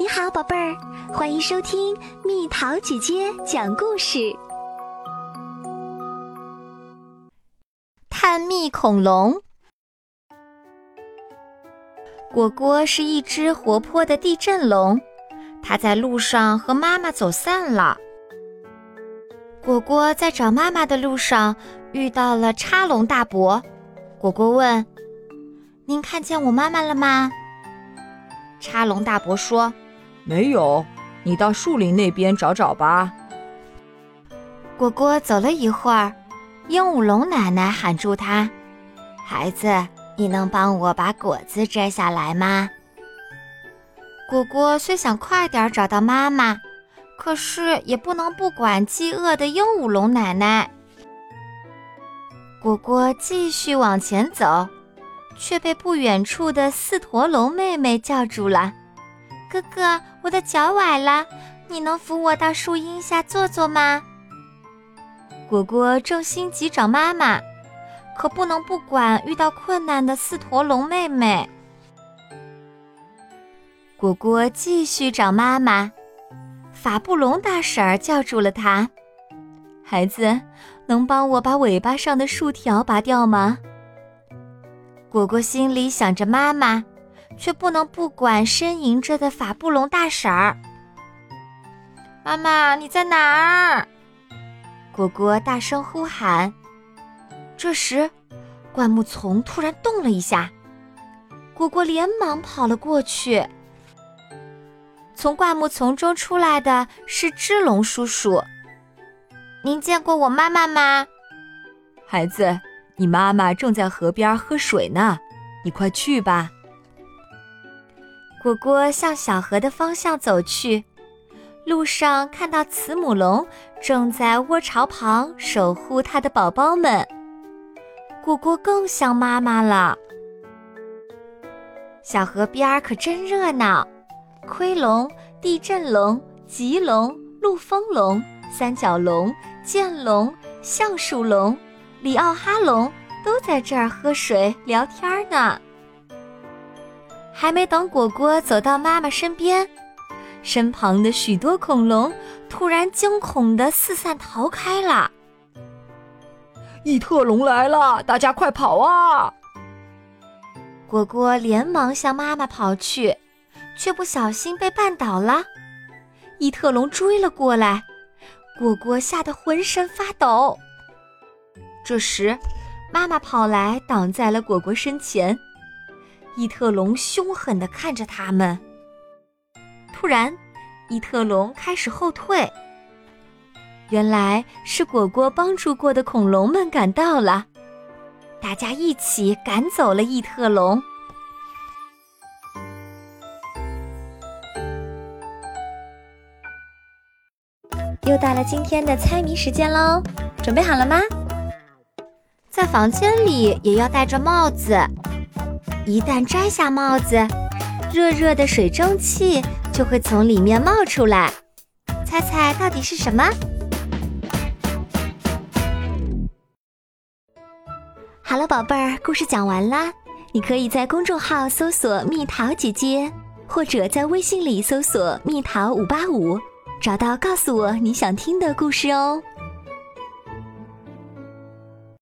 你好，宝贝儿，欢迎收听蜜桃姐姐讲故事。探秘恐龙，果果是一只活泼的地震龙，它在路上和妈妈走散了。果果在找妈妈的路上遇到了叉龙大伯，果果问：“您看见我妈妈了吗？”叉龙大伯说。没有，你到树林那边找找吧。果果走了一会儿，鹦鹉龙奶奶喊住他：“孩子，你能帮我把果子摘下来吗？”果果虽想快点找到妈妈，可是也不能不管饥饿的鹦鹉龙奶奶。果果继续往前走，却被不远处的四驼龙妹妹叫住了。哥哥，我的脚崴了，你能扶我到树荫下坐坐吗？果果正心急找妈妈，可不能不管遇到困难的四驼龙妹妹。果果继续找妈妈，法布龙大婶儿叫住了他：“孩子，能帮我把尾巴上的树条拔掉吗？”果果心里想着妈妈。却不能不管呻吟着的法布隆大婶儿。妈妈，你在哪儿？果果大声呼喊。这时，灌木丛突然动了一下，果果连忙跑了过去。从灌木丛中出来的是只龙叔叔。您见过我妈妈吗？孩子，你妈妈正在河边喝水呢，你快去吧。果果向小河的方向走去，路上看到慈母龙正在窝巢旁守护它的宝宝们。果果更想妈妈了。小河边儿可真热闹，盔龙、地震龙、棘龙、陆风龙、三角龙、剑龙、橡树龙、里奥哈龙都在这儿喝水聊天呢。还没等果果走到妈妈身边，身旁的许多恐龙突然惊恐地四散逃开了。异特龙来了，大家快跑啊！果果连忙向妈妈跑去，却不小心被绊倒了。异特龙追了过来，果果吓得浑身发抖。这时，妈妈跑来挡在了果果身前。伊特龙凶狠地看着他们。突然，伊特龙开始后退。原来是果果帮助过的恐龙们赶到了，大家一起赶走了异特龙。又到了今天的猜谜时间喽，准备好了吗？在房间里也要戴着帽子。一旦摘下帽子，热热的水蒸气就会从里面冒出来。猜猜到底是什么？好了，宝贝儿，故事讲完啦。你可以在公众号搜索“蜜桃姐姐”，或者在微信里搜索“蜜桃五八五”，找到告诉我你想听的故事哦。